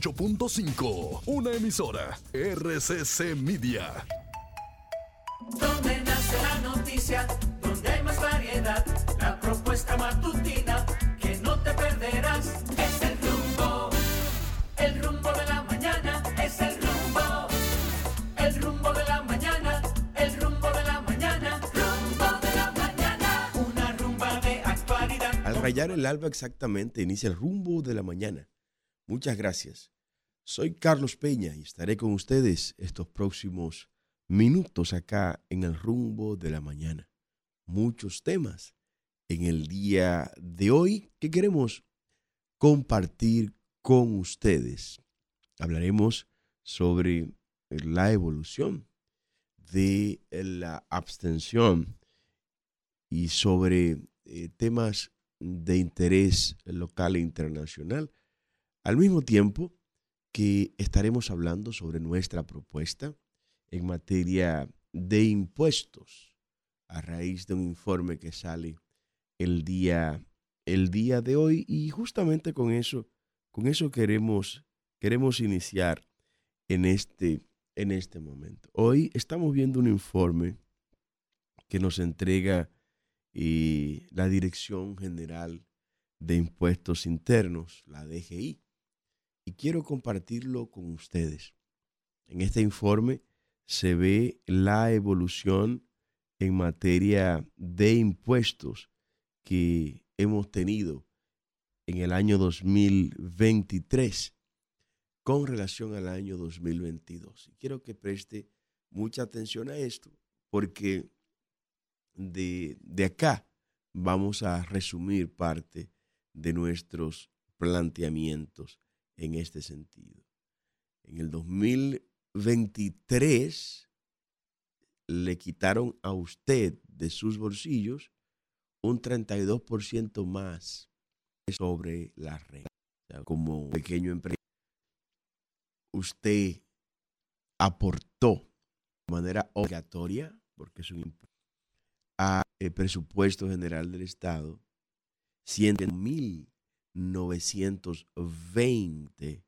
98.5, una emisora RCC Media. Donde nace la noticia, donde hay más variedad, la propuesta matutina que no te perderás. Es el rumbo, el rumbo de la mañana, es el rumbo, el rumbo de la mañana, el rumbo de la mañana, rumbo de la mañana, una rumba de actualidad. Al rayar el alba exactamente inicia el rumbo de la mañana. Muchas gracias. Soy Carlos Peña y estaré con ustedes estos próximos minutos acá en el rumbo de la mañana. Muchos temas en el día de hoy que queremos compartir con ustedes. Hablaremos sobre la evolución de la abstención y sobre eh, temas de interés local e internacional. Al mismo tiempo que estaremos hablando sobre nuestra propuesta en materia de impuestos a raíz de un informe que sale el día, el día de hoy y justamente con eso, con eso queremos, queremos iniciar en este, en este momento. Hoy estamos viendo un informe que nos entrega eh, la Dirección General de Impuestos Internos, la DGI y quiero compartirlo con ustedes. En este informe se ve la evolución en materia de impuestos que hemos tenido en el año 2023 con relación al año 2022. Y quiero que preste mucha atención a esto porque de, de acá vamos a resumir parte de nuestros planteamientos en este sentido. En el 2023 le quitaron a usted de sus bolsillos un 32% más sobre la renta. como pequeño empresario, usted aportó de manera obligatoria, porque es un impuesto, a el presupuesto general del Estado 100 mil 920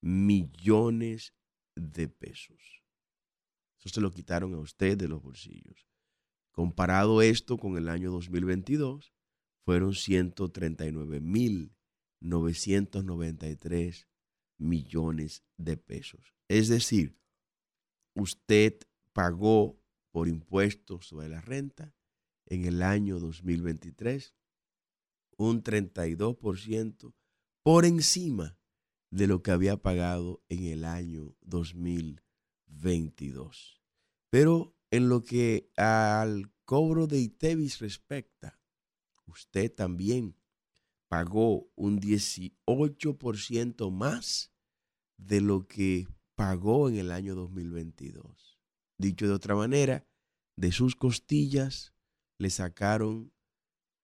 millones de pesos. Eso se lo quitaron a usted de los bolsillos. Comparado esto con el año 2022, fueron 139 mil 993 millones de pesos. Es decir, usted pagó por impuestos sobre la renta en el año 2023 un 32% por encima de lo que había pagado en el año 2022. Pero en lo que al cobro de ITEVIS respecta, usted también pagó un 18% más de lo que pagó en el año 2022. Dicho de otra manera, de sus costillas le sacaron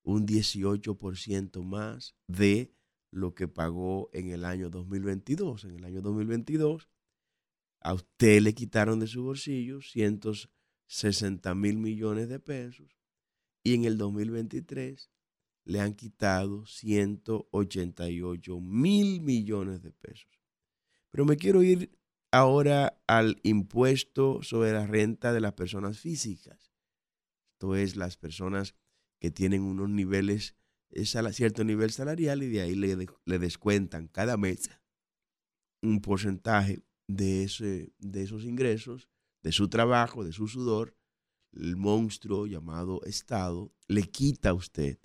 un 18% más de lo que pagó en el año 2022. En el año 2022, a usted le quitaron de su bolsillo 160 mil millones de pesos y en el 2023 le han quitado 188 mil millones de pesos. Pero me quiero ir ahora al impuesto sobre la renta de las personas físicas. Esto es, las personas que tienen unos niveles, cierto nivel salarial y de ahí le, le descuentan cada mes un porcentaje de, ese, de esos ingresos, de su trabajo, de su sudor, el monstruo llamado Estado le quita a usted.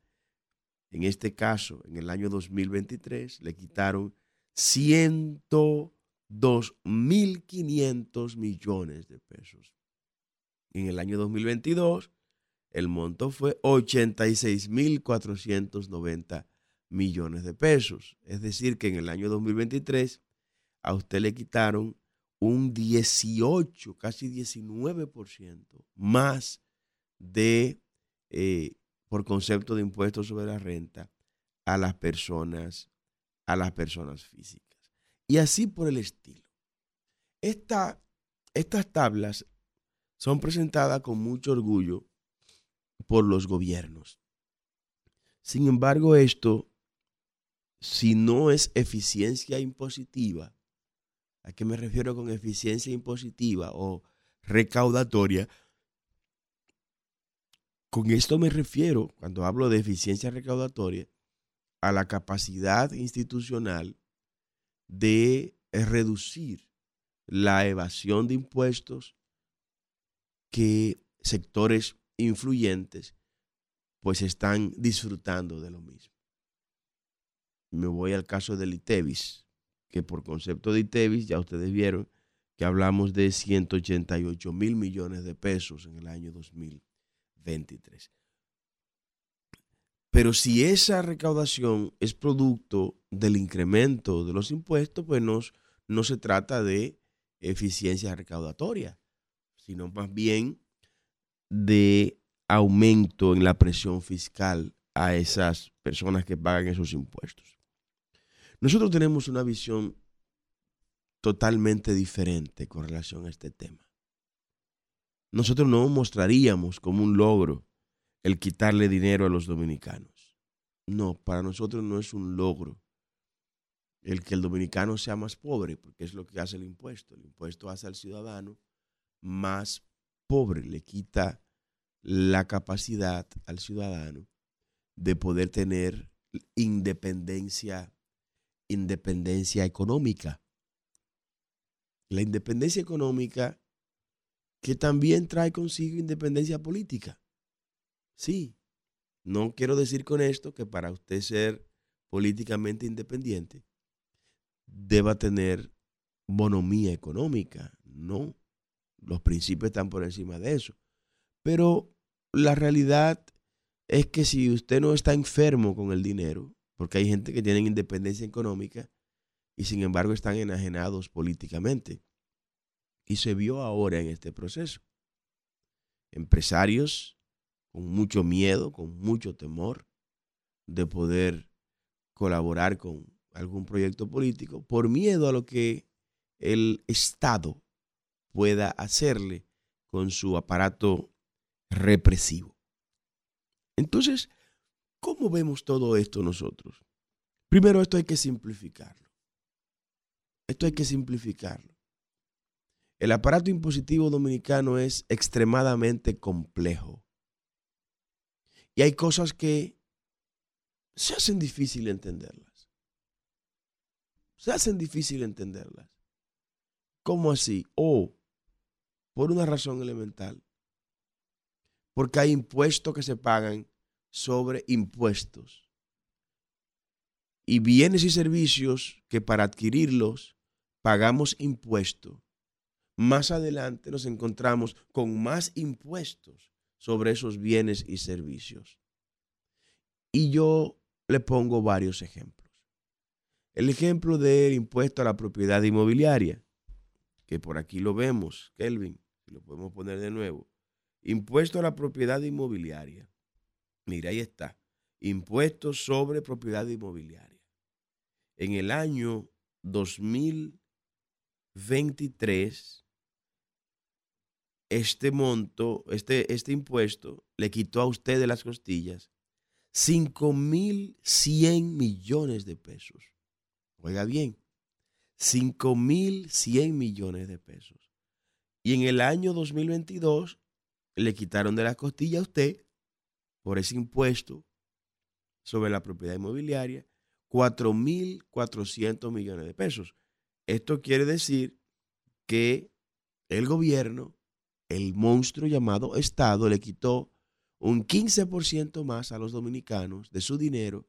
En este caso, en el año 2023, le quitaron 102.500 millones de pesos. En el año 2022, el monto fue 86.490 millones de pesos. Es decir, que en el año 2023 a usted le quitaron un 18, casi 19% más de, eh, por concepto de impuestos sobre la renta, a las personas, a las personas físicas. Y así por el estilo. estas tablas son presentadas con mucho orgullo por los gobiernos. Sin embargo, esto, si no es eficiencia impositiva, ¿A qué me refiero con eficiencia impositiva o recaudatoria? Con esto me refiero, cuando hablo de eficiencia recaudatoria, a la capacidad institucional de reducir la evasión de impuestos que sectores influyentes pues están disfrutando de lo mismo. Me voy al caso del ITEVIS, que por concepto de ITEVIS ya ustedes vieron que hablamos de 188 mil millones de pesos en el año 2023. Pero si esa recaudación es producto del incremento de los impuestos, pues no, no se trata de eficiencia recaudatoria, sino más bien de aumento en la presión fiscal a esas personas que pagan esos impuestos. Nosotros tenemos una visión totalmente diferente con relación a este tema. Nosotros no mostraríamos como un logro el quitarle dinero a los dominicanos. No, para nosotros no es un logro el que el dominicano sea más pobre, porque es lo que hace el impuesto. El impuesto hace al ciudadano más pobre, le quita la capacidad al ciudadano de poder tener independencia independencia económica. La independencia económica que también trae consigo independencia política. Sí, no quiero decir con esto que para usted ser políticamente independiente deba tener bonomía económica. No, los principios están por encima de eso. Pero la realidad es que si usted no está enfermo con el dinero, porque hay gente que tiene independencia económica y sin embargo están enajenados políticamente. Y se vio ahora en este proceso. Empresarios con mucho miedo, con mucho temor de poder colaborar con algún proyecto político por miedo a lo que el Estado pueda hacerle con su aparato represivo. Entonces, ¿Cómo vemos todo esto nosotros? Primero, esto hay que simplificarlo. Esto hay que simplificarlo. El aparato impositivo dominicano es extremadamente complejo. Y hay cosas que se hacen difícil entenderlas. Se hacen difícil entenderlas. ¿Cómo así? O por una razón elemental. Porque hay impuestos que se pagan sobre impuestos y bienes y servicios que para adquirirlos pagamos impuestos. Más adelante nos encontramos con más impuestos sobre esos bienes y servicios. Y yo le pongo varios ejemplos. El ejemplo del impuesto a la propiedad inmobiliaria, que por aquí lo vemos, Kelvin, lo podemos poner de nuevo. Impuesto a la propiedad inmobiliaria. Mira, ahí está. Impuestos sobre propiedad inmobiliaria. En el año 2023, este monto, este, este impuesto le quitó a usted de las costillas 5.100 millones de pesos. Oiga bien, 5.100 millones de pesos. Y en el año 2022 le quitaron de las costillas a usted por ese impuesto sobre la propiedad inmobiliaria 4.400 millones de pesos. Esto quiere decir que el gobierno, el monstruo llamado Estado, le quitó un 15% más a los dominicanos de su dinero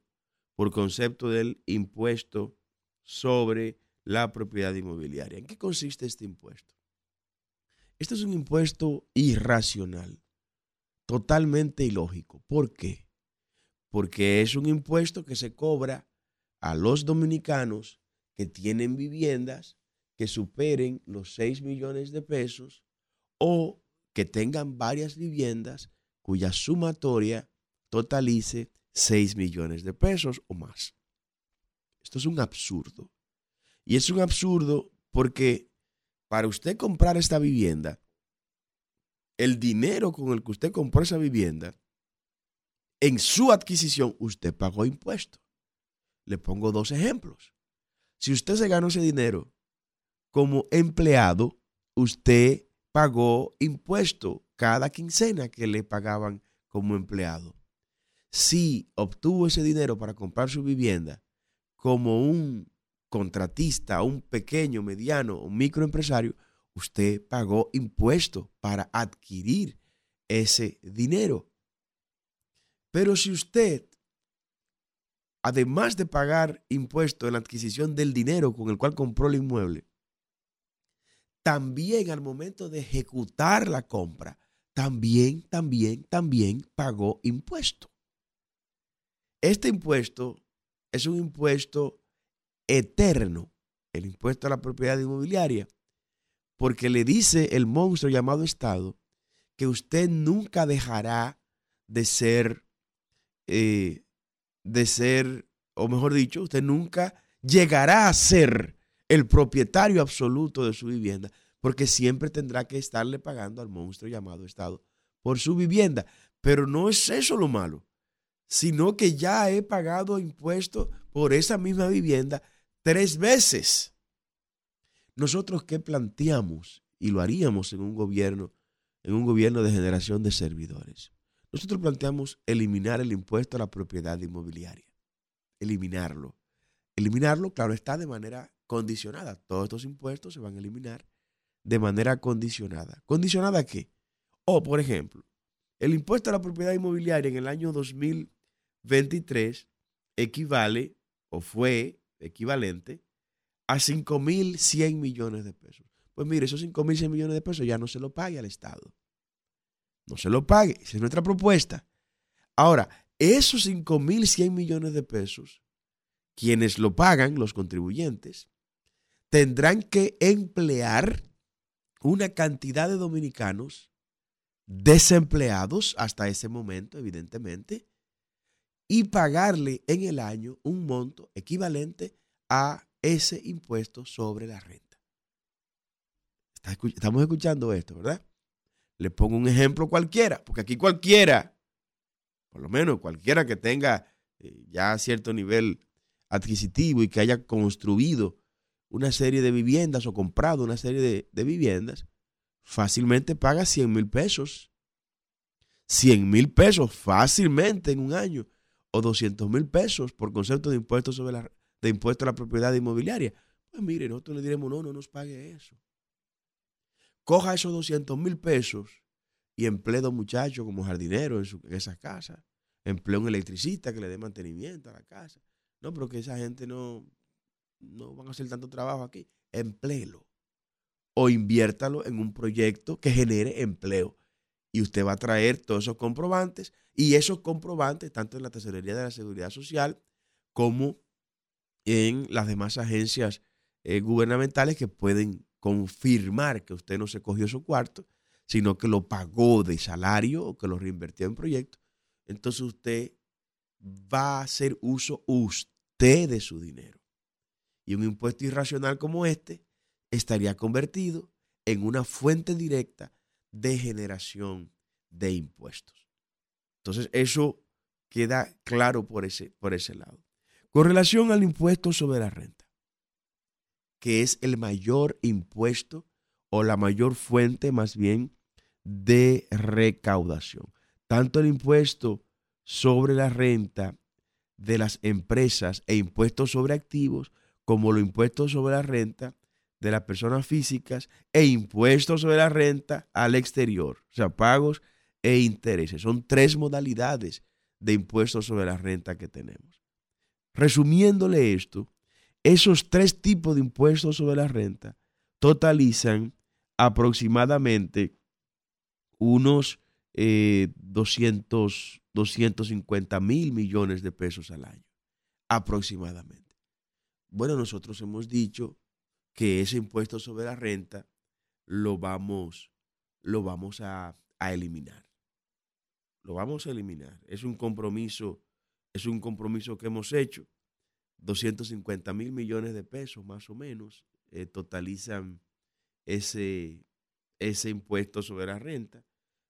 por concepto del impuesto sobre la propiedad inmobiliaria. ¿En qué consiste este impuesto? Este es un impuesto irracional totalmente ilógico. ¿Por qué? Porque es un impuesto que se cobra a los dominicanos que tienen viviendas que superen los 6 millones de pesos o que tengan varias viviendas cuya sumatoria totalice 6 millones de pesos o más. Esto es un absurdo. Y es un absurdo porque para usted comprar esta vivienda, el dinero con el que usted compró esa vivienda, en su adquisición usted pagó impuestos. Le pongo dos ejemplos. Si usted se ganó ese dinero como empleado, usted pagó impuesto cada quincena que le pagaban como empleado. Si obtuvo ese dinero para comprar su vivienda como un contratista, un pequeño, mediano o microempresario, usted pagó impuesto para adquirir ese dinero. Pero si usted, además de pagar impuesto en la adquisición del dinero con el cual compró el inmueble, también al momento de ejecutar la compra, también, también, también pagó impuesto. Este impuesto es un impuesto eterno, el impuesto a la propiedad inmobiliaria, porque le dice el monstruo llamado Estado que usted nunca dejará de ser, eh, de ser, o mejor dicho, usted nunca llegará a ser el propietario absoluto de su vivienda, porque siempre tendrá que estarle pagando al monstruo llamado Estado por su vivienda. Pero no es eso lo malo, sino que ya he pagado impuestos por esa misma vivienda tres veces. Nosotros qué planteamos, y lo haríamos en un gobierno, en un gobierno de generación de servidores. Nosotros planteamos eliminar el impuesto a la propiedad inmobiliaria. Eliminarlo. Eliminarlo, claro, está de manera condicionada. Todos estos impuestos se van a eliminar de manera condicionada. ¿Condicionada a qué? O, por ejemplo, el impuesto a la propiedad inmobiliaria en el año 2023 equivale o fue equivalente a 5.100 millones de pesos. Pues mire, esos 5.100 millones de pesos ya no se lo pague al Estado. No se lo pague. Esa es nuestra propuesta. Ahora, esos 5.100 millones de pesos, quienes lo pagan, los contribuyentes, tendrán que emplear una cantidad de dominicanos desempleados hasta ese momento, evidentemente, y pagarle en el año un monto equivalente a ese impuesto sobre la renta. Estamos escuchando esto, ¿verdad? Le pongo un ejemplo cualquiera, porque aquí cualquiera, por lo menos cualquiera que tenga eh, ya cierto nivel adquisitivo y que haya construido una serie de viviendas o comprado una serie de, viviendas, fácilmente paga 100 mil pesos. 100 mil pesos fácilmente en un año o 200 mil pesos por concepto de impuesto sobre la, de impuesto a la propiedad inmobiliaria. Pues mire, nosotros le diremos, no, no nos pague eso. Coja esos 200 mil pesos y emplee a dos muchachos como jardineros en, esas casas. Emplee a un electricista que le dé mantenimiento a la casa. No, pero que esa gente no, no van a hacer tanto trabajo aquí. Empléelo. O inviértalo en un proyecto que genere empleo. Y usted va a traer todos esos comprobantes. Y esos comprobantes, tanto en la Tesorería de la Seguridad Social como en las demás agencias eh, gubernamentales que pueden confirmar que usted no se cogió su cuarto, sino que lo pagó de salario o que lo reinvirtió en proyectos. Entonces usted va a hacer uso usted de su dinero. Y un impuesto irracional como este estaría convertido en una fuente directa de generación de impuestos. Entonces, eso queda claro por ese, por ese lado. Con relación al impuesto sobre la renta, que es el mayor impuesto o la mayor fuente más bien de recaudación. Tanto el impuesto sobre la renta de las empresas e impuestos sobre activos como los impuestos sobre la renta de las personas físicas e impuestos sobre la renta al exterior, o sea, pagos e intereses. Son tres modalidades de impuestos sobre la renta que tenemos. Resumiéndole esto, esos tres tipos de impuestos sobre la renta totalizan aproximadamente unos 200, eh, 250 mil millones de pesos al año, aproximadamente. Bueno, nosotros hemos dicho que ese impuesto sobre la renta lo vamos, lo vamos a, a eliminar. Lo vamos a eliminar. Es un compromiso, es un compromiso que hemos hecho. 250 mil millones de pesos más o menos eh, totalizan ese, ese impuesto sobre la renta.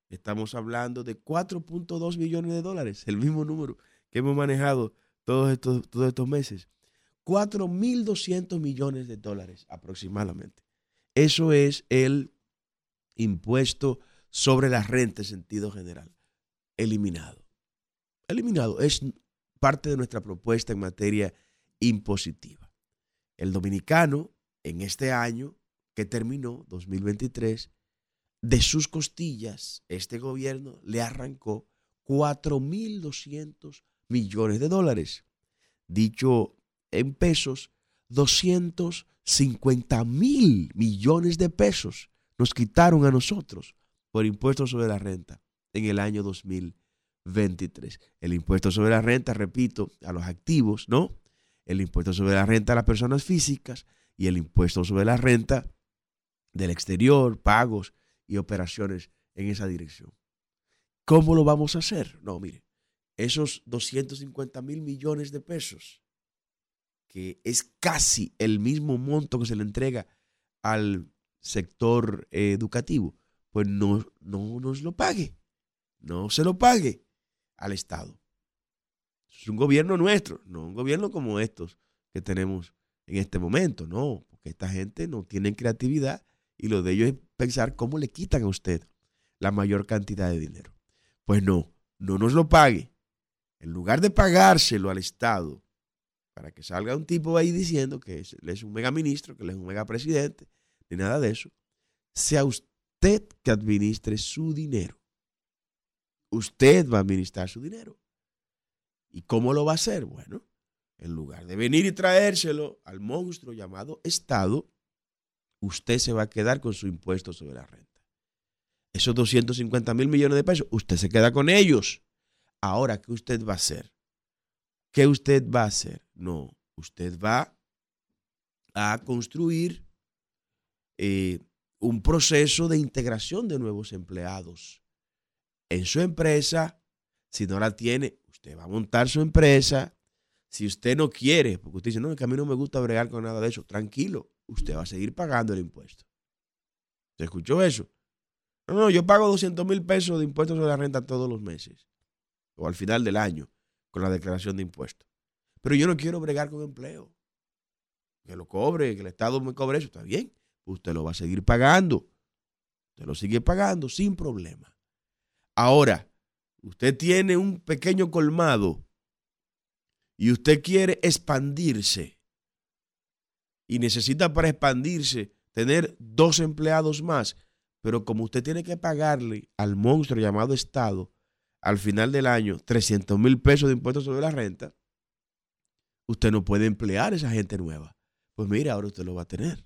Estamos hablando de 4.2 billones de dólares, el mismo número que hemos manejado todos estos, todos estos meses. 4.200 millones de dólares aproximadamente. Eso es el impuesto sobre la renta en sentido general. Eliminado. Eliminado. Es parte de nuestra propuesta en materia impositiva. El dominicano en este año que terminó, 2023, de sus costillas, este gobierno le arrancó 4.200 millones de dólares. Dicho en pesos, 250 mil millones de pesos nos quitaron a nosotros por impuestos sobre la renta en el año 2023. El impuesto sobre la renta, repito, a los activos, ¿no? El impuesto sobre la renta a las personas físicas y el impuesto sobre la renta del exterior, pagos y operaciones en esa dirección. ¿Cómo lo vamos a hacer? No, mire, esos 250 mil millones de pesos, que es casi el mismo monto que se le entrega al sector eh, educativo, pues no, no nos lo pague, no se lo pague al Estado. Es un gobierno nuestro, no un gobierno como estos que tenemos en este momento, no, porque esta gente no tiene creatividad y lo de ellos es pensar cómo le quitan a usted la mayor cantidad de dinero. Pues no, no nos lo pague. En lugar de pagárselo al Estado, para que salga un tipo ahí diciendo que él es un mega ministro, que él es un mega presidente, ni nada de eso, sea usted que administre su dinero. Usted va a administrar su dinero. ¿Y cómo lo va a hacer? Bueno, en lugar de venir y traérselo al monstruo llamado Estado, usted se va a quedar con su impuesto sobre la renta. Esos 250 mil millones de pesos, usted se queda con ellos. Ahora, ¿qué usted va a hacer? ¿Qué usted va a hacer? No, usted va a construir eh, un proceso de integración de nuevos empleados en su empresa. Si no la tiene, usted va a montar su empresa. Si usted no quiere, porque usted dice, no, que a mí no me gusta bregar con nada de eso, tranquilo usted va a seguir pagando el impuesto. ¿Se escuchó eso? No, no, yo pago 200 mil pesos de impuestos sobre la renta todos los meses o al final del año con la declaración de impuestos. Pero yo no quiero bregar con empleo. Que lo cobre, que el Estado me cobre eso, está bien. Usted lo va a seguir pagando. Usted lo sigue pagando sin problema. Ahora, usted tiene un pequeño colmado y usted quiere expandirse y necesita para expandirse tener dos empleados más, pero como usted tiene que pagarle al monstruo llamado Estado al final del año 300 mil pesos de impuestos sobre la renta, usted no puede emplear esa gente nueva. Pues mire, ahora usted lo va a tener.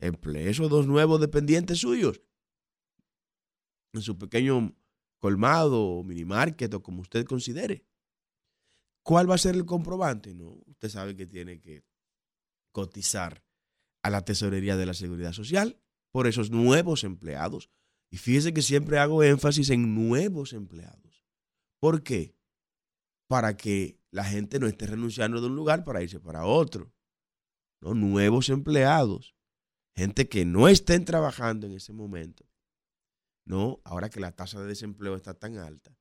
Emplee esos dos nuevos dependientes suyos en su pequeño colmado o mini market o como usted considere. ¿Cuál va a ser el comprobante? No, usted sabe que tiene que cotizar a la tesorería de la seguridad social por esos nuevos empleados. Y fíjese que siempre hago énfasis en nuevos empleados. ¿Por qué? Para que la gente no esté renunciando de un lugar para irse para otro. ¿no? Nuevos empleados. Gente que no estén trabajando en ese momento. No, ahora que la tasa de desempleo está tan alta.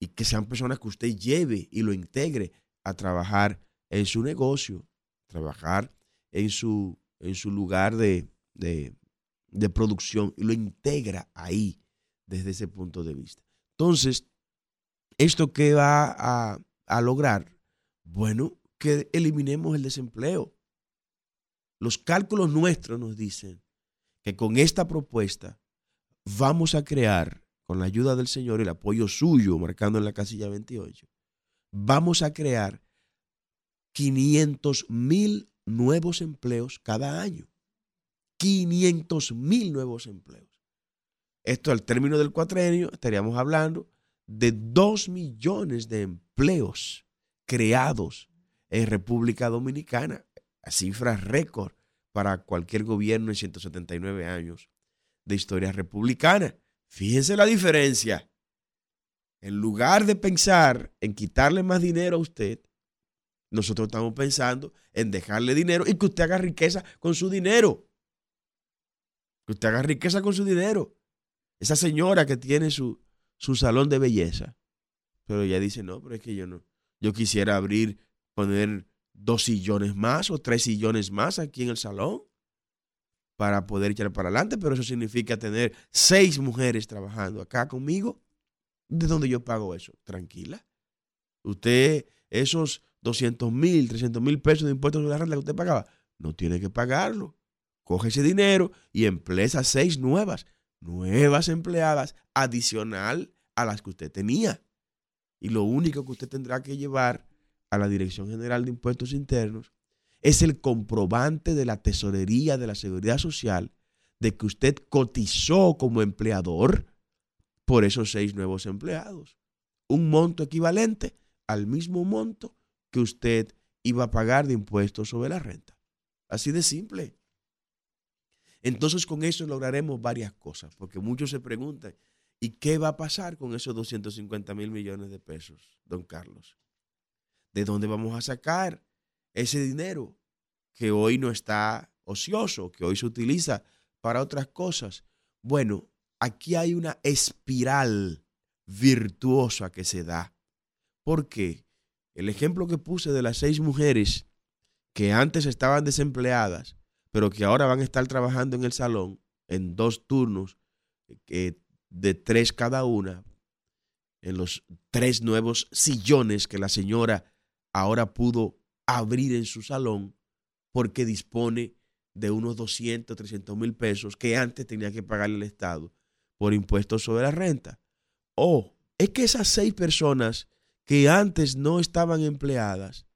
Y que sean personas que usted lleve y lo integre a trabajar en su negocio, trabajar en su, en su lugar de, producción y lo integra ahí desde ese punto de vista. Entonces, ¿esto qué va a, a lograr? Bueno, que eliminemos el desempleo. Los cálculos nuestros nos dicen que con esta propuesta vamos a crear, con la ayuda del Señor el apoyo suyo, marcando en la casilla 28, vamos a crear 500 mil nuevos empleos cada año. 500 mil nuevos empleos. Esto al término del cuatrenio estaríamos hablando de 2 millones de empleos creados en República Dominicana, cifras récord para cualquier gobierno en 179 años de historia republicana. Fíjense la diferencia. En lugar de pensar en quitarle más dinero a usted, nosotros estamos pensando en dejarle dinero y que usted haga riqueza con su dinero. Que usted haga riqueza con su dinero. Esa señora que tiene su, su salón de belleza. Pero ella dice, no, pero es que yo no. Yo quisiera abrir, poner dos sillones más o tres sillones más aquí en el salón. para poder echar para adelante, pero eso significa tener seis mujeres trabajando acá conmigo. ¿De dónde yo pago eso? Tranquila. Usted, esos 200 mil, 300 mil pesos de impuestos sobre la renta que usted pagaba, no tiene que pagarlo. Coge ese dinero y emplea seis nuevas, nuevas empleadas adicional a las que usted tenía. Y lo único que usted tendrá que llevar a la Dirección General de Impuestos Internos es el comprobante de la tesorería de la Seguridad Social de que usted cotizó como empleador por esos seis nuevos empleados. Un monto equivalente al mismo monto que usted iba a pagar de impuestos sobre la renta. Así de simple. Entonces con eso lograremos varias cosas, porque muchos se preguntan, ¿y qué va a pasar con esos 250 mil millones de pesos, don Carlos? ¿De dónde vamos a sacar ese dinero que hoy no está ocioso, que hoy se utiliza para otras cosas? Bueno, aquí hay una espiral virtuosa que se da. ¿Por qué? El ejemplo que puse de las seis mujeres que antes estaban desempleadas, pero que ahora van a estar trabajando en el salón en dos turnos eh, de tres cada una, en los tres nuevos sillones que la señora ahora pudo abrir en su salón porque dispone de unos 200, 300 mil pesos que antes tenía que pagarle el Estado por impuestos sobre la renta. O es que esas seis personas que antes no estaban empleadas,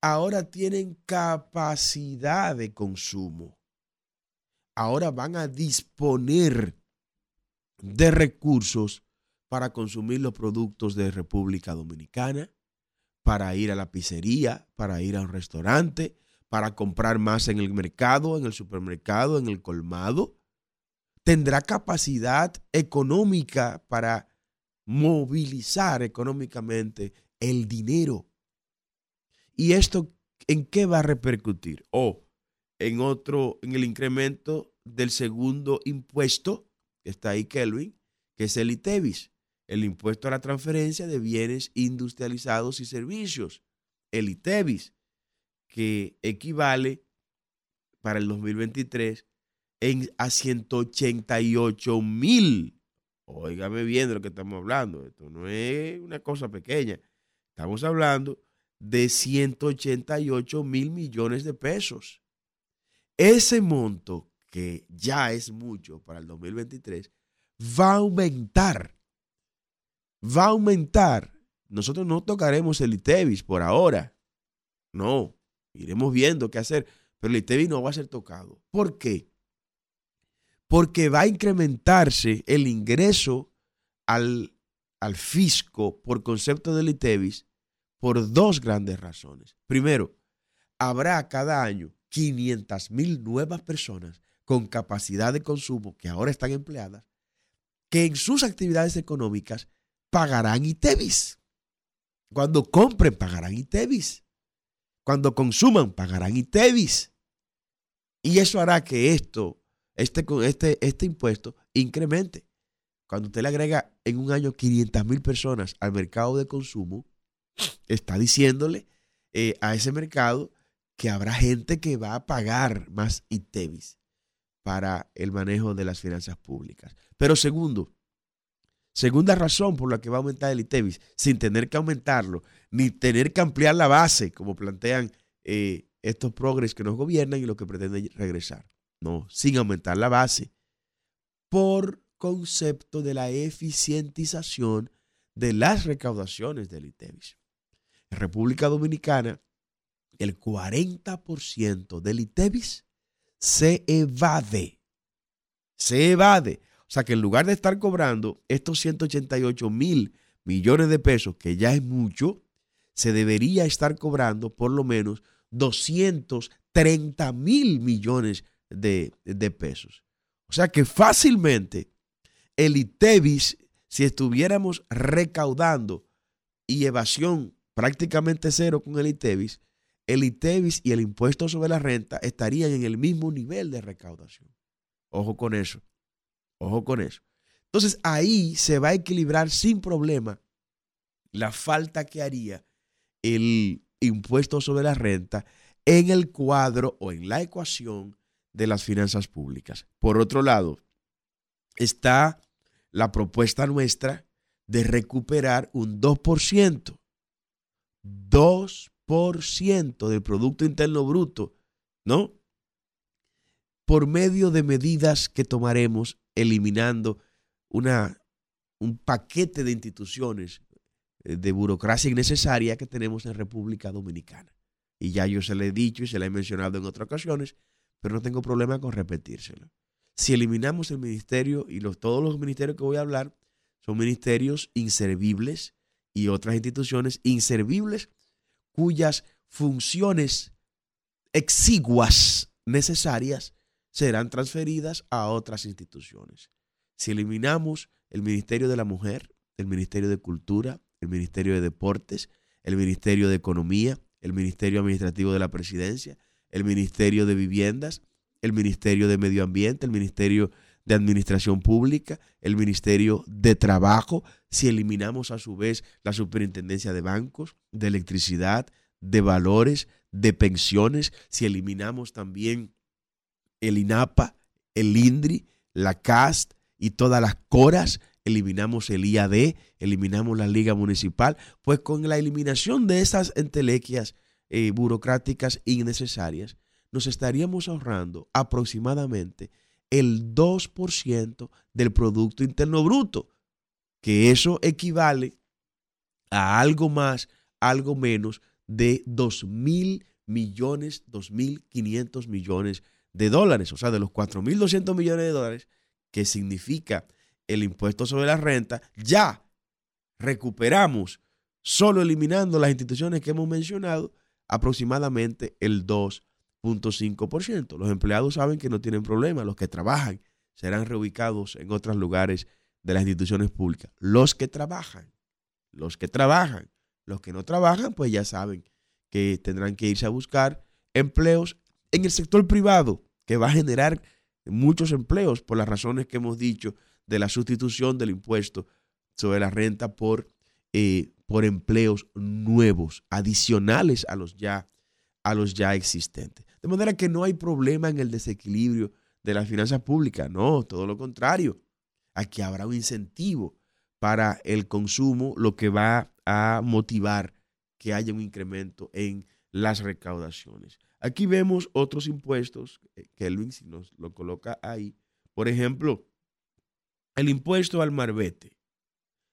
ahora tienen capacidad de consumo. Ahora van a disponer de recursos para consumir los productos de República Dominicana, para ir a la pizzería, para ir a un restaurante, para comprar más en el mercado, en el supermercado, en el colmado. Tendrá capacidad económica para movilizar económicamente el dinero. ¿Y esto en qué va a repercutir? O en otro, en el incremento del segundo impuesto, está ahí Kelvin, que es el ITEVIS, el impuesto a la transferencia de bienes industrializados y servicios, el ITEVIS, que equivale para el 2023 en, a 188 mil Óigame bien de lo que estamos hablando. Esto no es una cosa pequeña. Estamos hablando de 188 mil millones de pesos. Ese monto, que ya es mucho para el 2023, va a aumentar. Va a aumentar. Nosotros no tocaremos el ITEVIS por ahora. No, iremos viendo qué hacer. Pero el ITEVIS no va a ser tocado. ¿Por qué? porque va a incrementarse el ingreso al, fisco por concepto del ITEVIS por dos grandes razones. Primero, habrá cada año 500 mil nuevas personas con capacidad de consumo que ahora están empleadas, que en sus actividades económicas pagarán ITEVIS. Cuando compren, pagarán ITEVIS. Cuando consuman, pagarán ITEVIS. Y eso hará que esto este, este, este impuesto incremente. Cuando usted le agrega en un año 500 mil personas al mercado de consumo, está diciéndole eh, a ese mercado que habrá gente que va a pagar más ITEVIS para el manejo de las finanzas públicas. Pero segundo, segunda razón por la que va a aumentar el ITEVIS, sin tener que aumentarlo, ni tener que ampliar la base, como plantean eh, estos progres que nos gobiernan y lo que pretenden regresar no, sin aumentar la base, por concepto de la eficientización de las recaudaciones del ITEVIS. En República Dominicana, el 40% del ITEVIS se evade. Se evade. O sea que en lugar de estar cobrando estos 188 mil millones de pesos, que ya es mucho, se debería estar cobrando por lo menos 230 mil millones de, pesos. O sea que fácilmente el ITEVIS, si estuviéramos recaudando y evasión prácticamente cero con el ITEVIS, el ITEVIS y el impuesto sobre la renta estarían en el mismo nivel de recaudación. Ojo con eso. Ojo con eso. Entonces ahí se va a equilibrar sin problema la falta que haría el impuesto sobre la renta en el cuadro o en la ecuación de las finanzas públicas. Por otro lado, está la propuesta nuestra de recuperar un 2%. 2% del Producto Interno Bruto, ¿no? Por medio de medidas que tomaremos eliminando una, un paquete de instituciones eh, de burocracia innecesaria que tenemos en República Dominicana. Y ya yo se le he dicho y se le he mencionado en otras ocasiones, pero no tengo problema con repetírselo. Si eliminamos el ministerio y los, todos los ministerios que voy a hablar son ministerios inservibles y otras instituciones inservibles cuyas funciones exiguas necesarias serán transferidas a otras instituciones. Si eliminamos el Ministerio de la Mujer, el Ministerio de Cultura, el Ministerio de Deportes, el Ministerio de Economía, el Ministerio Administrativo de la Presidencia, el Ministerio de Viviendas, el Ministerio de Medio Ambiente, el Ministerio de Administración Pública, el Ministerio de Trabajo, si eliminamos a su vez la Superintendencia de Bancos, de Electricidad, de Valores, de Pensiones, si eliminamos también el INAPA, el INDRI, la CAST y todas las CORAS, eliminamos el IAD, eliminamos la Liga Municipal, pues con la eliminación de esas entelequias eh, burocráticas innecesarias, nos estaríamos ahorrando aproximadamente el 2% del Producto Interno Bruto, que eso equivale a algo más, algo menos de 2 mil millones, 2.500 millones de dólares, o sea, de los 4.200 millones de dólares, que significa el impuesto sobre la renta, ya recuperamos, solo eliminando las instituciones que hemos mencionado, aproximadamente el 2.5%. Los empleados saben que no tienen problema, los que trabajan serán reubicados en otros lugares de las instituciones públicas. Los que trabajan, los que trabajan, los que no trabajan, pues ya saben que tendrán que irse a buscar empleos en el sector privado, que va a generar muchos empleos por las razones que hemos dicho de la sustitución del impuesto sobre la renta por, eh, por empleos nuevos, adicionales a los, ya, a los ya existentes. De manera que no hay problema en el desequilibrio de las finanzas públicas, no, todo lo contrario. Aquí habrá un incentivo para el consumo, lo que va a motivar que haya un incremento en las recaudaciones. Aquí vemos otros impuestos, eh, que Elvin si nos lo coloca ahí. Por ejemplo, el impuesto al marbete.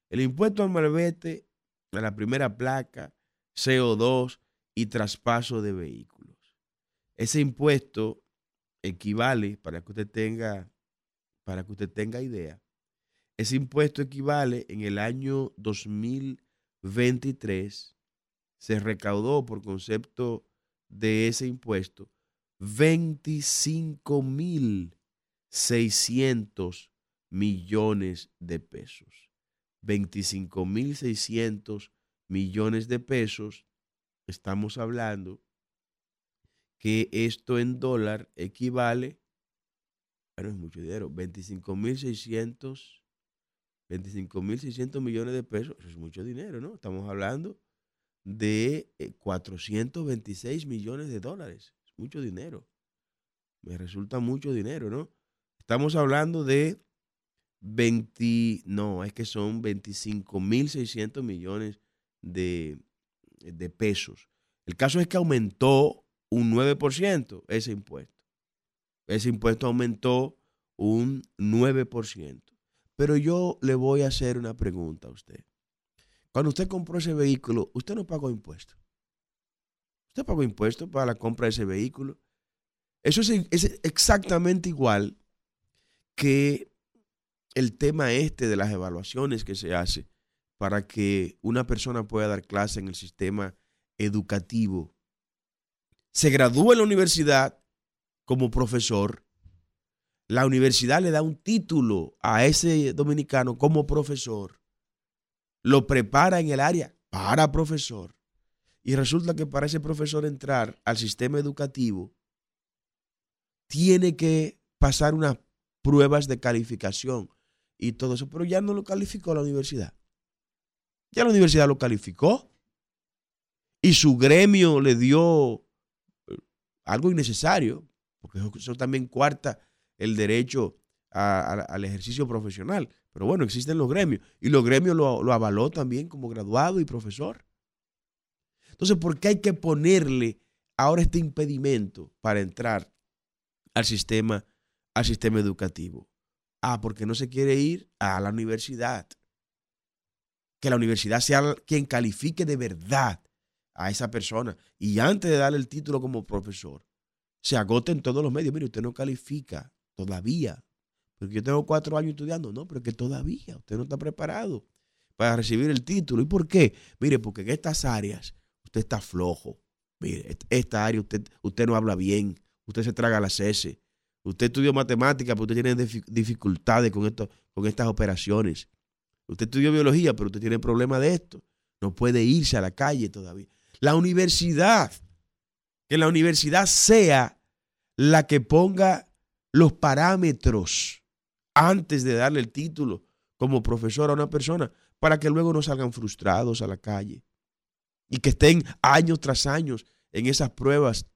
El impuesto al marbete, a la primera placa, CO2 y traspaso de vehículos. Ese impuesto equivale, para que usted tenga, para que usted tenga idea, ese impuesto equivale en el año 2023, se recaudó por concepto de ese impuesto 25 mil 600 millones de pesos. 25 mil 600 millones de pesos. Estamos hablando que esto en dólar equivale, bueno, es mucho dinero, 25 mil 600, 25 mil 600 millones de pesos, eso es mucho dinero, ¿no? Estamos hablando de 426 eh, millones de dólares, es mucho dinero. Me resulta mucho dinero, ¿no? Estamos hablando de 20, no, es que son 25.600 millones de, de pesos. El caso es que aumentó un 9% ese impuesto. Ese impuesto aumentó un 9%. Pero yo le voy a hacer una pregunta a usted. Cuando usted compró ese vehículo, usted no pagó impuestos. Usted pagó impuestos para la compra de ese vehículo. Eso es, es exactamente igual que el tema este de las evaluaciones que se hace para que una persona pueda dar clase en el sistema educativo. Se gradúa en la universidad como profesor. La universidad le da un título a ese dominicano como profesor. Lo prepara en el área para profesor. Y resulta que para ese profesor entrar al sistema educativo, tiene que pasar unas pruebas de calificación y todo eso, pero ya no lo calificó la universidad. Ya la universidad lo calificó y su gremio le dio algo innecesario, porque eso, también cuarta el derecho al ejercicio profesional. Pero bueno, existen los gremios y los gremios lo, lo avaló también como graduado y profesor. Entonces, ¿por qué hay que ponerle ahora este impedimento para entrar al sistema, al sistema educativo? Ah, porque no se quiere ir a la universidad. Que la universidad sea quien califique de verdad a esa persona. Y antes de darle el título como profesor, se agoten todos los medios. Mire, usted no califica todavía. Porque yo tengo cuatro años estudiando. No, pero que todavía usted no está preparado para recibir el título. ¿Y por qué? Mire, porque en estas áreas usted está flojo. Mire, esta área usted, usted no habla bien. Usted se traga las S. Usted estudió matemáticas, pero usted tiene dificultades con, esto, con estas operaciones. Usted estudió biología, pero usted tiene problemas de esto. No puede irse a la calle todavía. La universidad, que la universidad sea la que ponga los parámetros antes de darle el título como profesor a una persona, para que luego no salgan frustrados a la calle y que estén años tras años en esas pruebas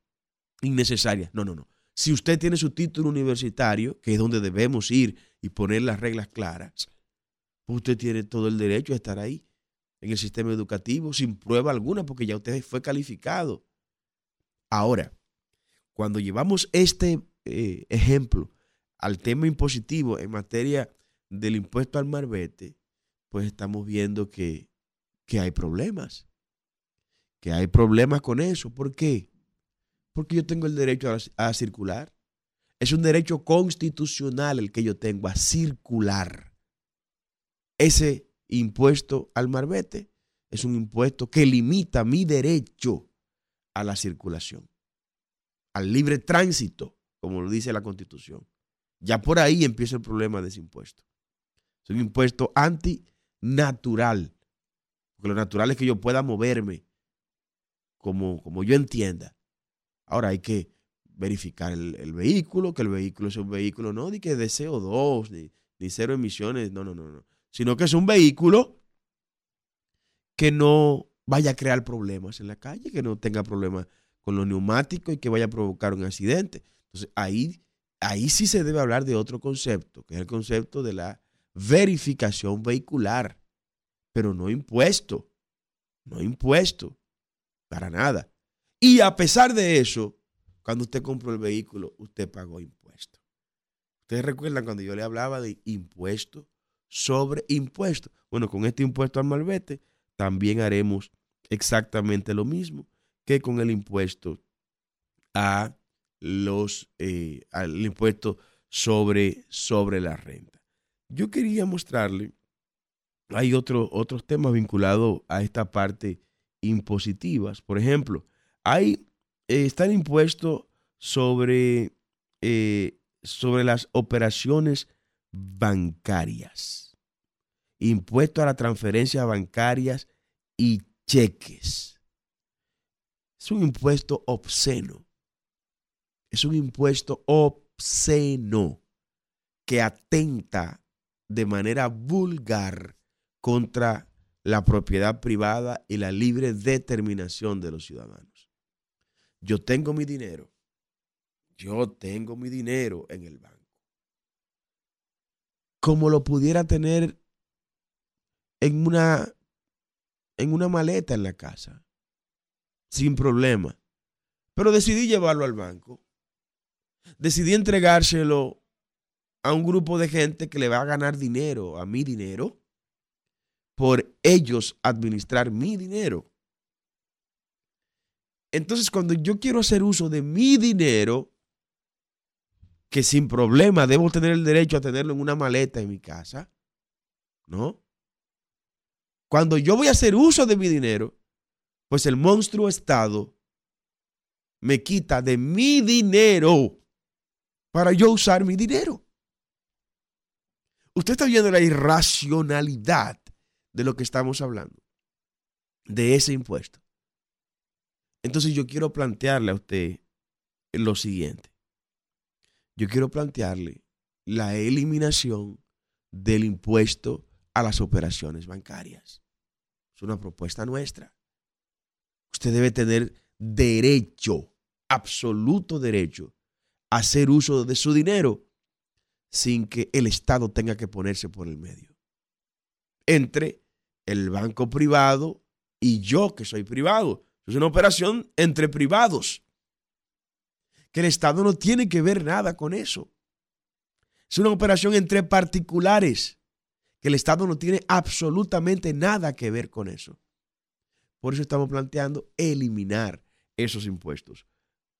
innecesarias. No, no, no. Si usted tiene su título universitario, que es donde debemos ir y poner las reglas claras, pues usted tiene todo el derecho a estar ahí, en el sistema educativo, sin prueba alguna, porque ya usted fue calificado. Ahora, cuando llevamos este eh, ejemplo al tema impositivo en materia del impuesto al marbete, pues estamos viendo que, que hay problemas. Que hay problemas con eso. ¿Por qué? Porque yo tengo el derecho a, circular. Es un derecho constitucional el que yo tengo a circular. Ese impuesto al marbete es un impuesto que limita mi derecho a la circulación, al libre tránsito, como lo dice la Constitución. Ya por ahí empieza el problema de ese impuesto. Es un impuesto antinatural, porque lo natural es que yo pueda moverme como, como yo entienda. Ahora hay que verificar el, vehículo, que el vehículo es un vehículo no de que de CO2, ni, ni cero emisiones, no, no, no, no. Sino que es un vehículo que no vaya a crear problemas en la calle, que no tenga problemas con los neumáticos y que vaya a provocar un accidente. Entonces ahí, ahí sí se debe hablar de otro concepto, que es el concepto de la verificación vehicular, pero no impuesto, no impuesto, para nada. Y a pesar de eso, cuando usted compró el vehículo, usted pagó impuesto. Ustedes recuerdan cuando yo le hablaba de impuesto sobre impuesto. Bueno, con este impuesto al malvete también haremos exactamente lo mismo que con el impuesto a los eh, al impuesto sobre, sobre la renta. Yo quería mostrarle, hay otros temas vinculados a esta parte impositivas. Por ejemplo, hay, eh, está el impuesto sobre, eh, sobre las operaciones bancarias, impuesto a las transferencias bancarias y cheques. Es un impuesto obsceno. Es un impuesto obsceno que atenta de manera vulgar contra la propiedad privada y la libre determinación de los ciudadanos yo tengo mi dinero, yo tengo mi dinero en el banco, como lo pudiera tener en una, en una maleta en la casa, sin problema. Pero decidí llevarlo al banco. Decidí entregárselo a un grupo de gente que le va a ganar dinero, a mi dinero, por ellos administrar mi dinero. Entonces, cuando yo quiero hacer uso de mi dinero, que sin problema debo tener el derecho a tenerlo en una maleta en mi casa, ¿no? Cuando yo voy a hacer uso de mi dinero, pues el monstruo Estado me quita de mi dinero para yo usar mi dinero. Usted está viendo la irracionalidad de lo que estamos hablando, de ese impuesto. Entonces yo quiero plantearle a usted lo siguiente. Yo quiero plantearle la eliminación del impuesto a las operaciones bancarias. Es una propuesta nuestra. Usted debe tener derecho, absoluto derecho, hacer uso de su dinero sin que el Estado tenga que ponerse por el medio. Entre el banco privado y yo que soy privado. Es una operación entre privados. Que el Estado no tiene que ver nada con eso. Es una operación entre particulares. Que el Estado no tiene absolutamente nada que ver con eso. Por eso estamos planteando eliminar esos impuestos.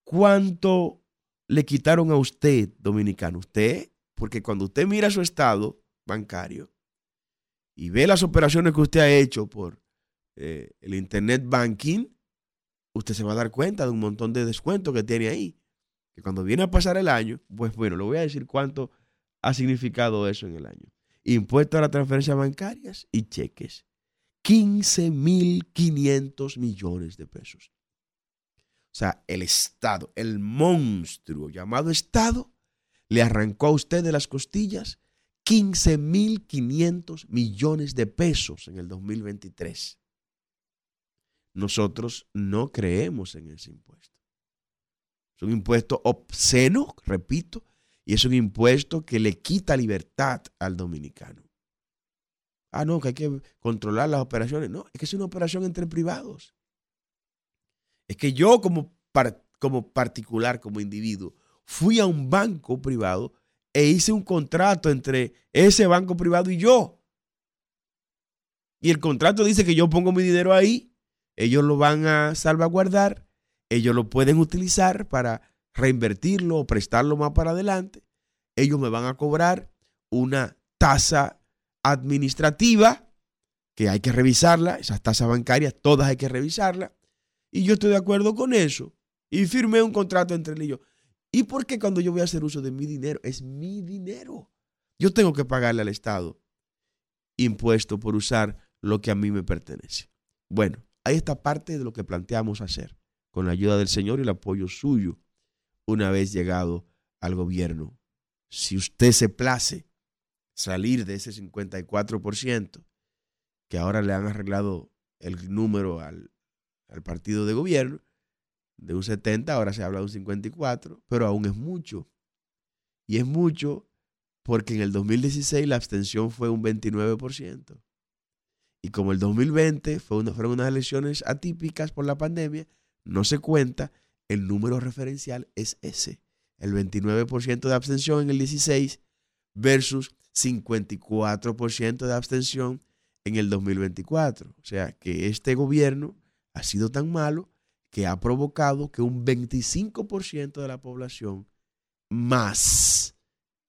¿Cuánto le quitaron a usted, dominicano? Usted, porque cuando usted mira su estado bancario y ve las operaciones que usted ha hecho por eh, el Internet Banking, usted se va a dar cuenta de un montón de descuentos que tiene ahí. Que cuando viene a pasar el año, pues bueno, le voy a decir cuánto ha significado eso en el año. Impuesto a las transferencias bancarias y cheques. 15.500 millones de pesos. O sea, el Estado, el monstruo llamado Estado, le arrancó a usted de las costillas 15.500 millones de pesos en el 2023. Nosotros no creemos en ese impuesto. Es un impuesto obsceno, repito, y es un impuesto que le quita libertad al dominicano. Ah, no, que hay que controlar las operaciones. No, es que es una operación entre privados. Es que yo como, como particular, como individuo, fui a un banco privado e hice un contrato entre ese banco privado y yo. Y el contrato dice que yo pongo mi dinero ahí, ellos lo van a salvaguardar, ellos lo pueden utilizar para reinvertirlo o prestarlo más para adelante. Ellos me van a cobrar una tasa administrativa que hay que revisarla, esas tasas bancarias todas hay que revisarlas. Y yo estoy de acuerdo con eso. Y firmé un contrato entre él y yo. ¿Y por qué cuando yo voy a hacer uso de mi dinero? Es mi dinero. Yo tengo que pagarle al Estado impuesto por usar lo que a mí me pertenece. Bueno, ahí está parte de lo que planteamos hacer, con la ayuda del Señor y el apoyo suyo, una vez llegado al gobierno. Si usted se place salir de ese 54%, que ahora le han arreglado el número al, al partido de gobierno, de un 70, ahora se habla de un 54, pero aún es mucho. Y es mucho porque en el 2016 la abstención fue un 29%. Y como el 2020 fue una, fueron unas elecciones atípicas por la pandemia, no se cuenta, el número referencial es ese. El 29% de abstención en el 16 versus 54% de abstención en el 2024. O sea que este gobierno ha sido tan malo que ha provocado que un 25% de la población más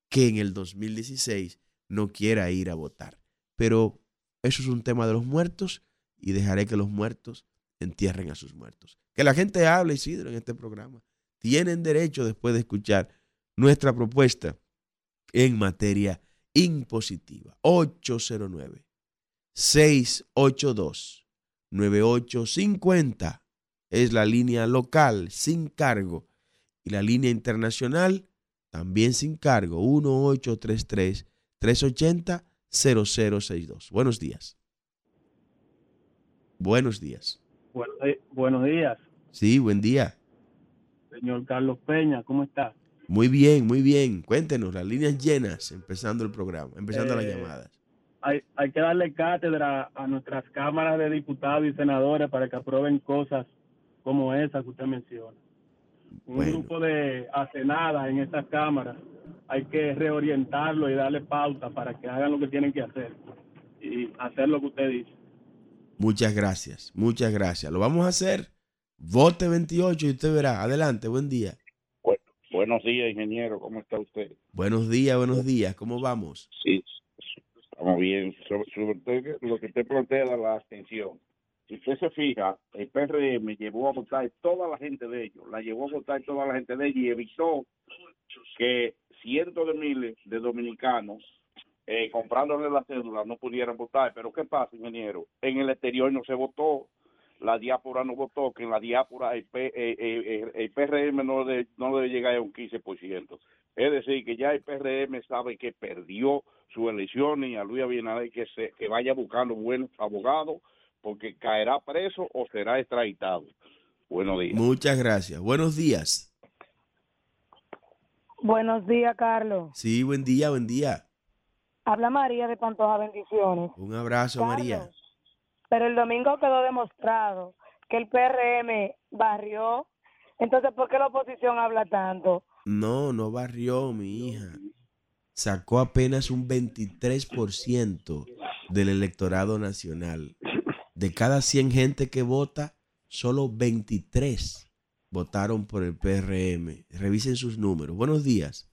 que en el 2016 no quiera ir a votar. Pero eso es un tema de los muertos y dejaré que los muertos entierren a sus muertos. Que la gente hable, Isidro, en este programa. Tienen derecho después de escuchar nuestra propuesta en materia impositiva. 809 682 9850 es la línea local sin cargo y la línea internacional también sin cargo 1833 380 0062. Buenos días. Buenos días. buenos días. Sí, buen día. Señor Carlos Peña, ¿cómo está? Muy bien, muy bien. Cuéntenos, las líneas llenas, empezando el programa, empezando las eh, llamadas hay, hay que darle cátedra a nuestras cámaras de diputados y senadores para que aprueben cosas como esa que usted menciona. Un grupo de nada en esas cámaras hay que reorientarlo y darle pauta para que hagan lo que tienen que hacer y hacer lo que usted dice. Muchas gracias, muchas gracias. Lo vamos a hacer. Vote 28 y usted verá. Adelante, buen día. buenos días, ingeniero. ¿Cómo está usted? Buenos días, buenos días. ¿Cómo vamos? Sí, Estamos bien. Sobre, lo que usted plantea la abstención. Si usted se fija, el PRM llevó a votar toda la gente de ellos, la llevó a votar toda la gente de ellos y evitó que cientos de miles de dominicanos eh, comprándole la cédula no pudieran votar. Pero ¿qué pasa, ingeniero? En el exterior no se votó, la diáspora no votó, que en la diáspora el, eh, eh, el PRM no, de, no debe llegar a un 15%. Es decir, que ya el PRM sabe que perdió su elección y a Luis Abinader que, se, que vaya buscando buenos abogados porque caerá preso o será extraditado. Buenos días. Muchas gracias. Buenos días. Buenos días, Carlos. Sí, buen día, buen día. Habla María de Pantoja Bendiciones. Un abrazo, Carlos, María. Pero el domingo quedó demostrado que el PRM barrió. Entonces, ¿por qué la oposición habla tanto? No, no barrió, mi hija. Sacó apenas un 23% del electorado nacional. De cada 100 gente que vota, solo 23 votaron por el PRM. Revisen sus números. Buenos días.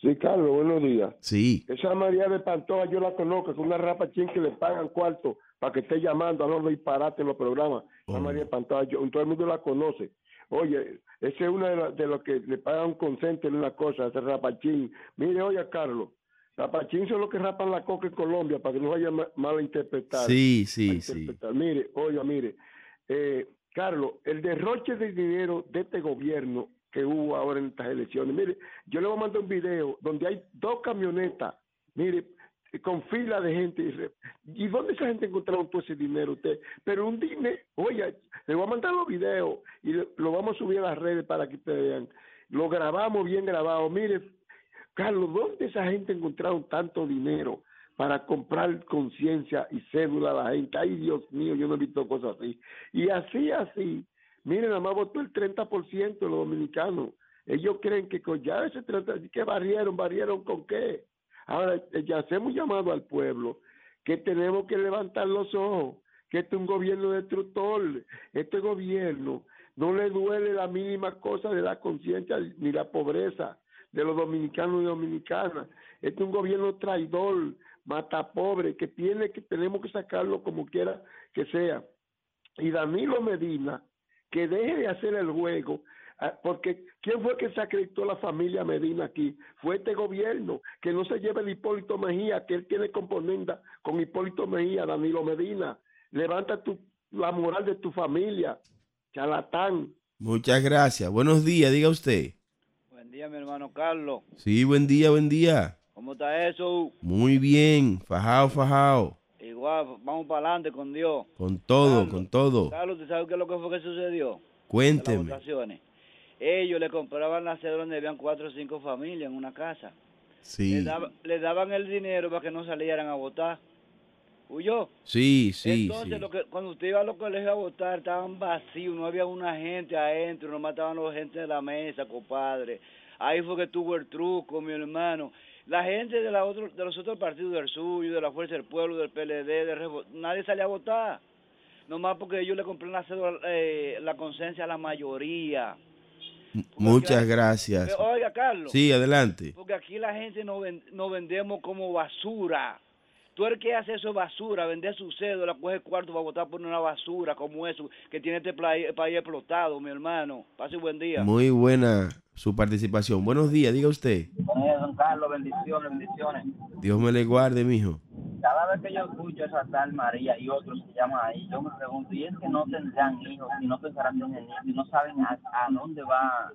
Sí, Carlos, buenos días. Sí. Esa María de Pantoja yo la conozco, es una rapachín que le pagan cuarto para que esté llamando a los disparates en los programas. Oh. María de Pantoja, yo- todo el mundo la conoce. Oye, ese es uno de, los- de los que le pagan un consente en una cosa, ese rapachín. Mire, oye, Carlos, rapachín son los que rapan la coca en Colombia para que no vaya ma- mal a interpretar. Sí, sí, a sí. Mire, oiga, mire, eh, Carlos, el derroche de dinero de este gobierno que hubo ahora en estas elecciones, mire, yo le voy a mandar un video donde hay dos camionetas, mire, con fila de gente. y re- ¿Y dónde esa gente encontraron todo ese dinero usted? Pero un dinero, oye, le voy a mandar los videos y lo vamos a subir a las redes para que ustedes vean. Lo grabamos bien grabado. Mire, Carlos, ¿dónde esa gente encontraron tanto dinero para comprar conciencia y cédula a la gente? Ay, Dios mío, yo no he visto cosas así. Y así, así, miren, nada más votó el 30% de los dominicanos. Ellos creen que con ya ese 30%, que barrieron, barrieron con qué. Ahora, eh, ya hacemos llamado al pueblo que tenemos que levantar los ojos, que este es un gobierno destructor. Este gobierno no le duele la mínima cosa de la conciencia ni la pobreza de los dominicanos y dominicanas. Este es un gobierno traidor, mata pobre, que tiene que tenemos que sacarlo como quiera que sea. Y Danilo Medina, que deje de hacer el juego, porque ¿quién fue que desacreditó la familia Medina aquí? Fue este gobierno, que no se lleve el Hipólito Mejía, que él tiene componenda con Hipólito Mejía, Danilo Medina. Levanta tu, la moral de tu familia, charlatán. Muchas gracias. Buenos días, diga usted. Buen día, mi hermano Carlos. Sí, buen día, buen día. ¿Cómo está eso? Muy bien. Fajao, fajao. Igual, vamos para adelante con Dios. Con todo, Carlos, con todo. Carlos, ¿tú sabes qué es lo que fue que sucedió? Las Cuénteme. votaciones. Ellos le compraban la cédula donde habían cuatro o cinco familias en una casa. Sí. Le, daba- le daban el dinero para que no salieran a votar. ¿Huyó? Sí, sí, Entonces, sí. lo que, cuando usted iba a los colegios a votar, estaban vacíos, no había una gente adentro, no mataban los gente de la mesa, compadre. Ahí fue que tuvo el truco, mi hermano. La gente de, la otro, de los otros partidos, del suyo, de la Fuerza del Pueblo, del PLD, de Revo- nadie salía a votar. Nomás porque ellos le compraron la, cédula, eh, la conciencia a la mayoría. Muchas gracias. Oiga, Carlos. Sí, adelante. Porque aquí la gente nos, ven- nos vendemos como basura. Tú eres que hace eso es basura, vender su cédula, coge cuarto para votar por una basura como eso, que tiene este país explotado, mi hermano. Pase un buen día. Muy buena su participación. Buenos días, diga usted. don Carlos, bendiciones, bendiciones. Dios me le guarde, mijo. Cada vez que yo escucho esa tal María y otros que llaman ahí, yo me pregunto, ¿y es que no tendrán hijos y no pensarán en el niño y no saben a, a dónde va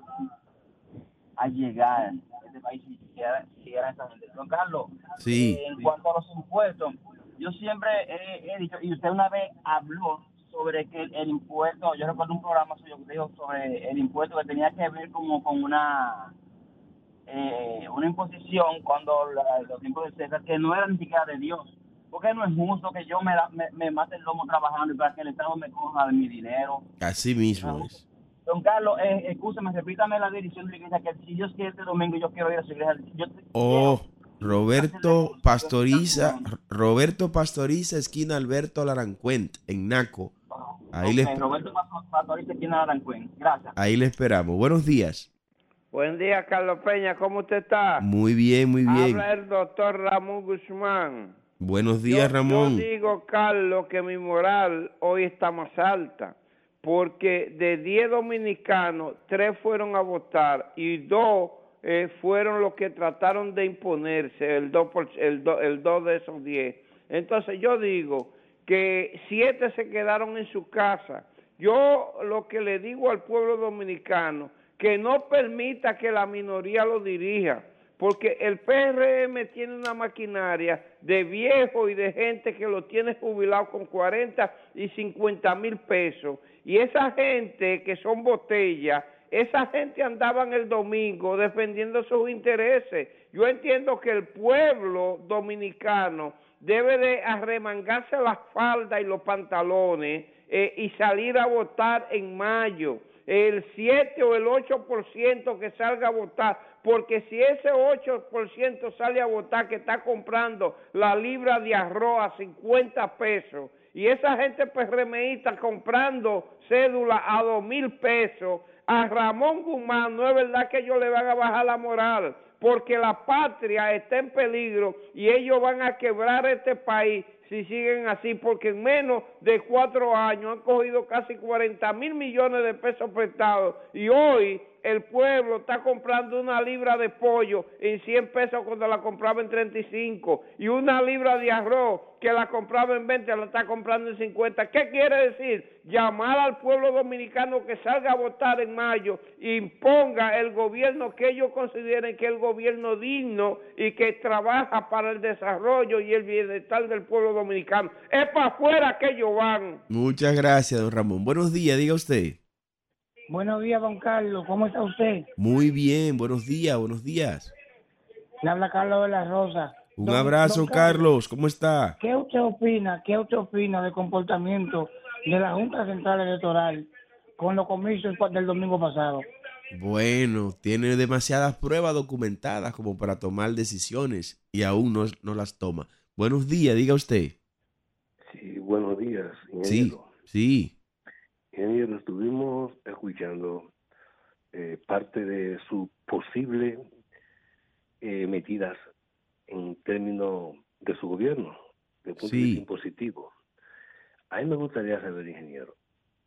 a llegar este país si siguiera, siguiera esa gente? Don Carlos, Sí. eh, en cuanto a los impuestos, yo siempre he, he dicho, y usted una vez habló sobre que el, el impuesto, yo recuerdo un programa suyo que dijo sobre el impuesto que tenía que ver como con una eh, una imposición cuando la- los tiempos de César que no era ni siquiera de Dios. Porque no es justo que yo me, me mate el lomo trabajando y para que el Estado me coja de mi dinero. Así mismo es. Don Carlos, eh, escúcheme, repítame la dirección de la iglesia, que si Dios quiere este domingo yo quiero ir a su iglesia. Yo te- Oh, Roberto Pastoriza, Roberto Pastoriza, esquina Alberto Larancuent, en Naco. Ahí, le, Ok, Roberto Pastor- Pastorista, aquí en Arancuén. Gracias. ahí le esperamos. Buenos días. Buen día, Carlos Peña, ¿cómo usted está? Muy bien, muy bien. Habla el doctor Ramón Guzmán. Buenos días, Yo- Ramón. Yo digo, Carlos, que mi moral hoy está más alta, porque de 10 dominicanos, 3 fueron a votar y 2 eh, fueron los que trataron de imponerse, el 2, por, el, de esos 10. Entonces yo digo que 7 se quedaron en su casa. Yo lo que le digo al pueblo dominicano, que no permita que la minoría lo dirija, porque el PRM tiene una maquinaria de viejo y de gente que lo tiene jubilado con 40 y 50 mil pesos. Y esa gente que son botellas, esa gente andaba el domingo defendiendo sus intereses. Yo entiendo que el pueblo dominicano debe de arremangarse las faldas y los pantalones eh, y salir a votar en mayo. El 7 o el 8% que salga a votar, porque si ese 8% sale a votar que está comprando la libra de arroz a 50 pesos y esa gente PRMista comprando cédula a dos mil pesos, a Ramón Guzmán no es verdad que ellos le van a bajar la moral porque la patria está en peligro y ellos van a quebrar este país si siguen así, porque en menos de cuatro años han cogido casi 40 mil millones de pesos prestados. Y hoy el pueblo está comprando una libra de pollo en 100 pesos cuando la compraba en 35 y una libra de arroz que la compraba en 20 la está comprando en 50. ¿Qué quiere decir? Llamar al pueblo dominicano que salga a votar en mayo e imponga el gobierno que ellos consideren que es el gobierno digno y que trabaja para el desarrollo y el bienestar del pueblo dominicano. Es para afuera que ellos van. Muchas gracias, don Ramón. Buenos días, diga usted. Buenos días, don Carlos. ¿Cómo está usted? Muy bien, buenos días, buenos días. Le habla Carlos de la Rosa. Un abrazo, Carlos. ¿Cómo está? ¿Qué usted opina? ¿Qué usted opina del comportamiento de la Junta Central Electoral con los comicios del domingo pasado? Bueno, tiene demasiadas pruebas documentadas como para tomar decisiones y aún no, no las toma. Buenos días, diga usted. Sí, buenos días. Sí, sí. Ingeniero, estuvimos escuchando eh, parte de sus posibles eh, metidas en términos de su gobierno, de punto de vista impositivo. A mí me gustaría saber, ingeniero,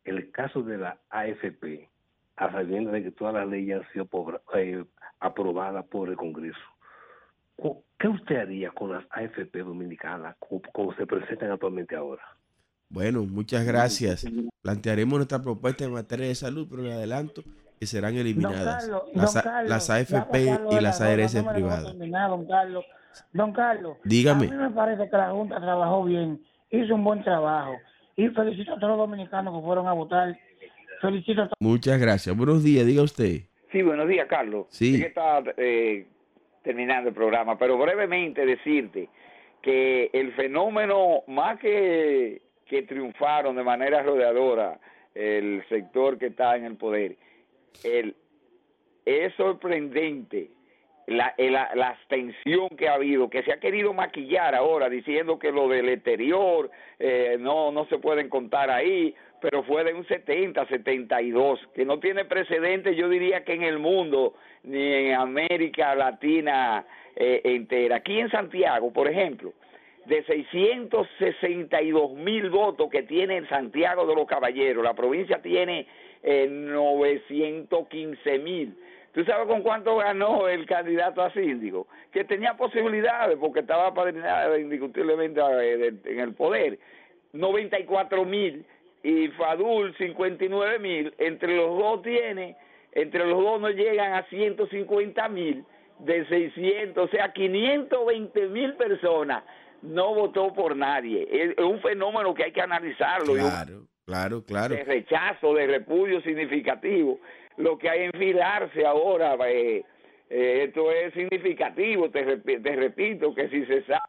el caso de la AFP, a sabiendas de que todas las leyes han sido eh, aprobadas por el Congreso, ¿qué usted haría con las AFP dominicanas como se presentan actualmente ahora? Bueno, muchas gracias. Plantearemos nuestra propuesta en materia de salud, pero le adelanto que serán eliminadas las, AFP y las ARS privadas. Don Carlos, don Carlos, dígame. A mí me parece que la Junta trabajó bien, hizo un buen trabajo y felicito a todos los dominicanos que fueron a votar. Felicito a todos. Muchas gracias. Buenos días, diga usted. Sí, buenos días, Carlos. Sí. que está eh, terminando el programa, pero brevemente decirte que el fenómeno, más que que triunfaron de manera rodeadora el sector que está en el poder. Es sorprendente la, la, la, abstención que ha habido, que se ha querido maquillar ahora diciendo que lo del exterior eh, no, no se pueden contar ahí, pero fue de un 70, 72, que no tiene precedente, yo diría que en el mundo, ni en América Latina eh, entera. Aquí en Santiago, por ejemplo, de 662 mil votos que tiene Santiago de los Caballeros. La provincia tiene eh, 915 mil. ¿Tú sabes con cuánto ganó el candidato a síndico? Que tenía posibilidades porque estaba padrinado indiscutiblemente eh, en el poder. 94 mil y Fadul 59 mil. Entre los dos tiene, entre los dos no llegan a 150 mil de 600, o sea, 520 mil personas no votó por nadie. Es un fenómeno que hay que analizarlo. Claro, claro, claro. De rechazo, de repudio significativo. Lo que hay en enfilarse ahora, eh, eh, esto es significativo, te, te, repito, que si se sabe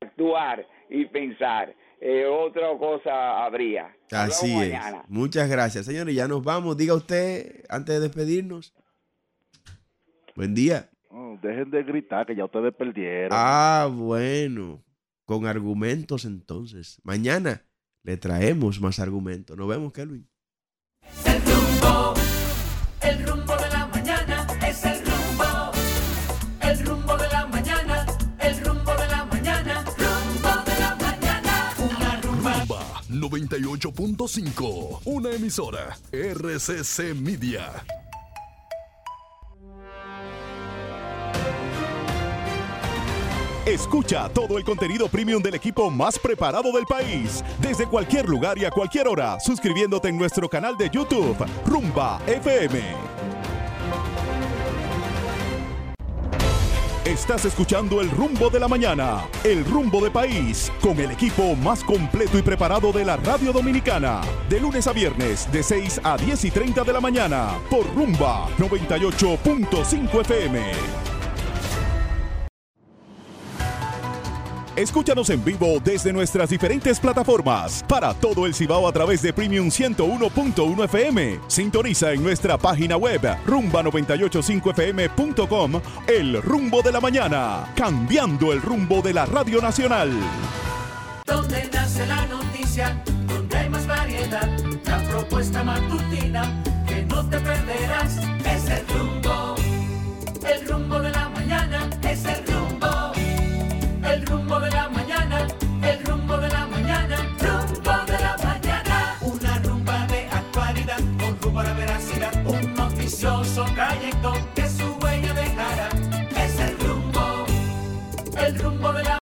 actuar y pensar, eh, otra cosa habría. Así es. Muchas gracias, señores. Ya nos vamos. Diga usted, antes de despedirnos. Buen día dejen de gritar que ya ustedes perdieron. Ah, bueno. Con argumentos entonces. Mañana le traemos más argumentos. Nos vemos, Kelvin. El rumbo, el rumbo de la mañana es el rumbo. El rumbo de la mañana, el rumbo de la mañana, rumbo de la mañana. Una rumba. Rumba 98.5. Una emisora. RCC Media. Escucha todo el contenido premium del equipo más preparado del país, desde cualquier lugar y a cualquier hora, suscribiéndote en nuestro canal de YouTube, Rumba FM. Estás escuchando el rumbo de la mañana, el rumbo de país, con el equipo más completo y preparado de la radio dominicana. De lunes a viernes, de 6 a 10 y 30 de la mañana, por rumba 98.5 FM. Escúchanos en vivo desde nuestras diferentes plataformas para todo el Cibao a través de Premium 101.1 FM. Sintoniza en nuestra página web rumba985fm.com El rumbo de la mañana, cambiando el rumbo de la Radio Nacional. Donde nace la noticia, donde hay más variedad, la propuesta matutina que no te perderás es el rumbo. El rumbo de la mañana es el rumbo. El rumbo de